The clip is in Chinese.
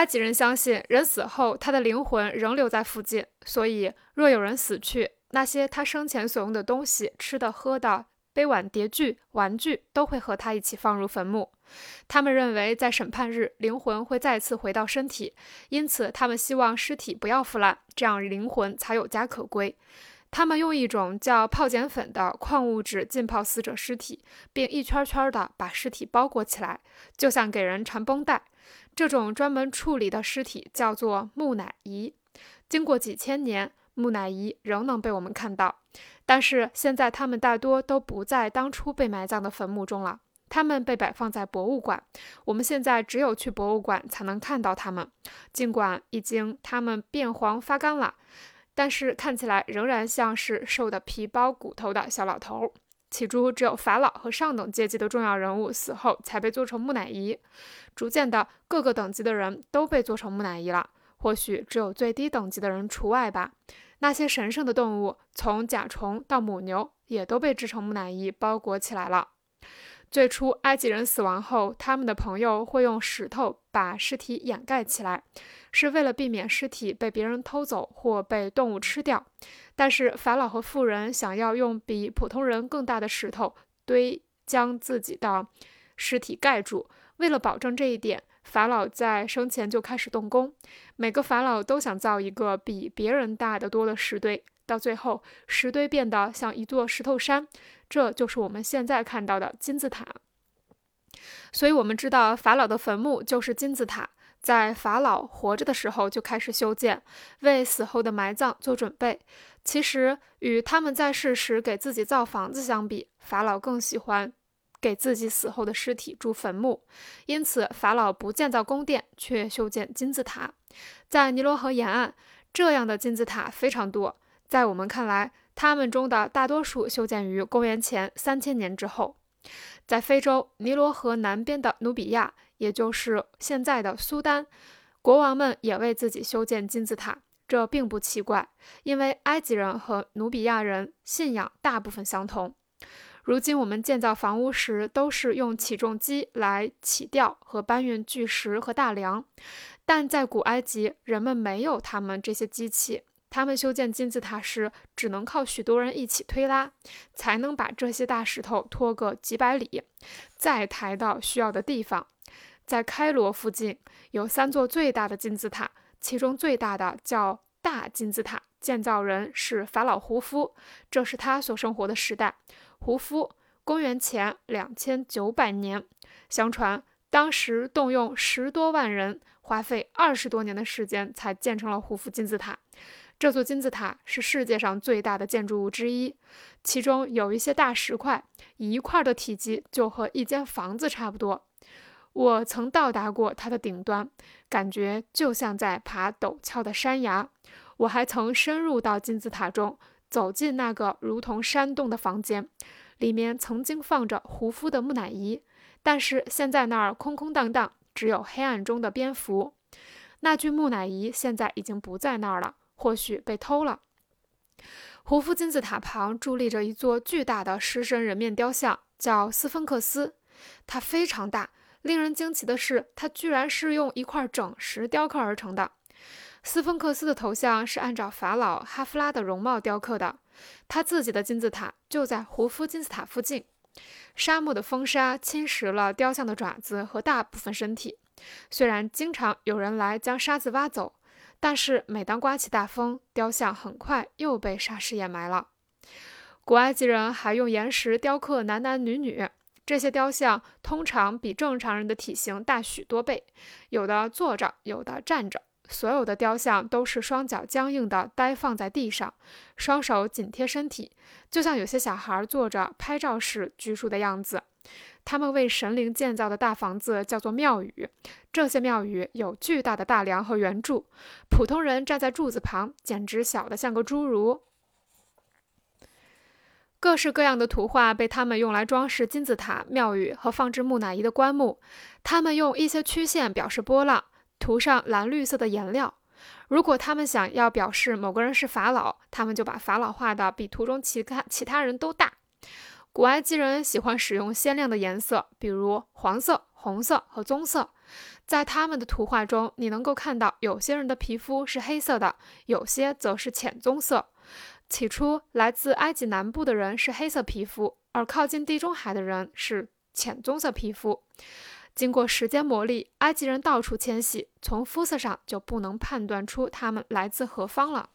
埃及人相信，人死后他的灵魂仍留在附近，所以若有人死去，那些他生前所用的东西、吃的、喝的、杯碗碟具、玩具都会和他一起放入坟墓。他们认为，在审判日，灵魂会再次回到身体，因此他们希望尸体不要腐烂，这样灵魂才有家可归。他们用一种叫泡碱粉的矿物质浸泡死者尸体，并一圈圈地把尸体包裹起来，就像给人缠绷带。这种专门处理的尸体叫做木乃伊。经过几千年，木乃伊仍能被我们看到，但是现在它们大多都不在当初被埋葬的坟墓中了。它们被摆放在博物馆，我们现在只有去博物馆才能看到它们。尽管已经它们变黄发干了。但是看起来仍然像是瘦的皮包骨头的小老头。起初只有法老和上等阶级的重要人物死后才被做成木乃伊，逐渐的各个等级的人都被做成木乃伊了。或许只有最低等级的人除外吧。那些神圣的动物，从甲虫到母牛，也都被制成木乃伊包裹起来了。最初，埃及人死亡后，他们的朋友会用石头把尸体掩盖起来，是为了避免尸体被别人偷走或被动物吃掉。但是，法老和富人想要用比普通人更大的石头堆将自己的尸体盖住。为了保证这一点，法老在生前就开始动工。每个法老都想造一个比别人大得多的石堆。到最后，石堆变得像一座石头山，这就是我们现在看到的金字塔。所以，我们知道法老的坟墓就是金字塔，在法老活着的时候就开始修建，为死后的埋葬做准备。其实，与他们在世时给自己造房子相比，法老更喜欢给自己死后的尸体筑坟墓。因此，法老不建造宫殿，却修建金字塔。在尼罗河沿岸，这样的金字塔非常多。在我们看来，他们中的大多数修建于公元前三千年之后。在非洲尼罗河南边的努比亚，也就是现在的苏丹，国王们也为自己修建金字塔。这并不奇怪，因为埃及人和努比亚人信仰大部分相同。如今我们建造房屋时，都是用起重机来起吊和搬运巨石和大梁，但在古埃及，人们没有他们这些机器。他们修建金字塔时，只能靠许多人一起推拉，才能把这些大石头拖个几百里，再抬到需要的地方。在开罗附近有三座最大的金字塔，其中最大的叫大金字塔，建造人是法老胡夫，这是他所生活的时代。胡夫，公元前两千九百年。相传当时动用十多万人，花费二十多年的时间才建成了胡夫金字塔。这座金字塔是世界上最大的建筑物之一，其中有一些大石块，一块的体积就和一间房子差不多。我曾到达过它的顶端，感觉就像在爬陡峭的山崖。我还曾深入到金字塔中，走进那个如同山洞的房间，里面曾经放着胡夫的木乃伊，但是现在那儿空空荡荡，只有黑暗中的蝙蝠。那具木乃伊现在已经不在那儿了。或许被偷了。胡夫金字塔旁伫立着一座巨大的狮身人面雕像，叫斯芬克斯。它非常大，令人惊奇的是，它居然是用一块整石雕刻而成的。斯芬克斯的头像是按照法老哈夫拉的容貌雕刻的。他自己的金字塔就在胡夫金字塔附近。沙漠的风沙侵蚀了雕像的爪子和大部分身体，虽然经常有人来将沙子挖走。但是，每当刮起大风，雕像很快又被沙石掩埋了。古埃及人还用岩石雕刻男男女女，这些雕像通常比正常人的体型大许多倍，有的坐着，有的站着。所有的雕像都是双脚僵硬地呆放在地上，双手紧贴身体，就像有些小孩坐着拍照时拘束的样子。他们为神灵建造的大房子叫做庙宇，这些庙宇有巨大的大梁和圆柱，普通人站在柱子旁，简直小得像个侏儒。各式各样的图画被他们用来装饰金字塔、庙宇和放置木乃伊的棺木。他们用一些曲线表示波浪，涂上蓝绿色的颜料。如果他们想要表示某个人是法老，他们就把法老画的比图中其他其他人都大。古埃及人喜欢使用鲜亮的颜色，比如黄色、红色和棕色。在他们的图画中，你能够看到有些人的皮肤是黑色的，有些则是浅棕色。起初，来自埃及南部的人是黑色皮肤，而靠近地中海的人是浅棕色皮肤。经过时间磨砺，埃及人到处迁徙，从肤色上就不能判断出他们来自何方了。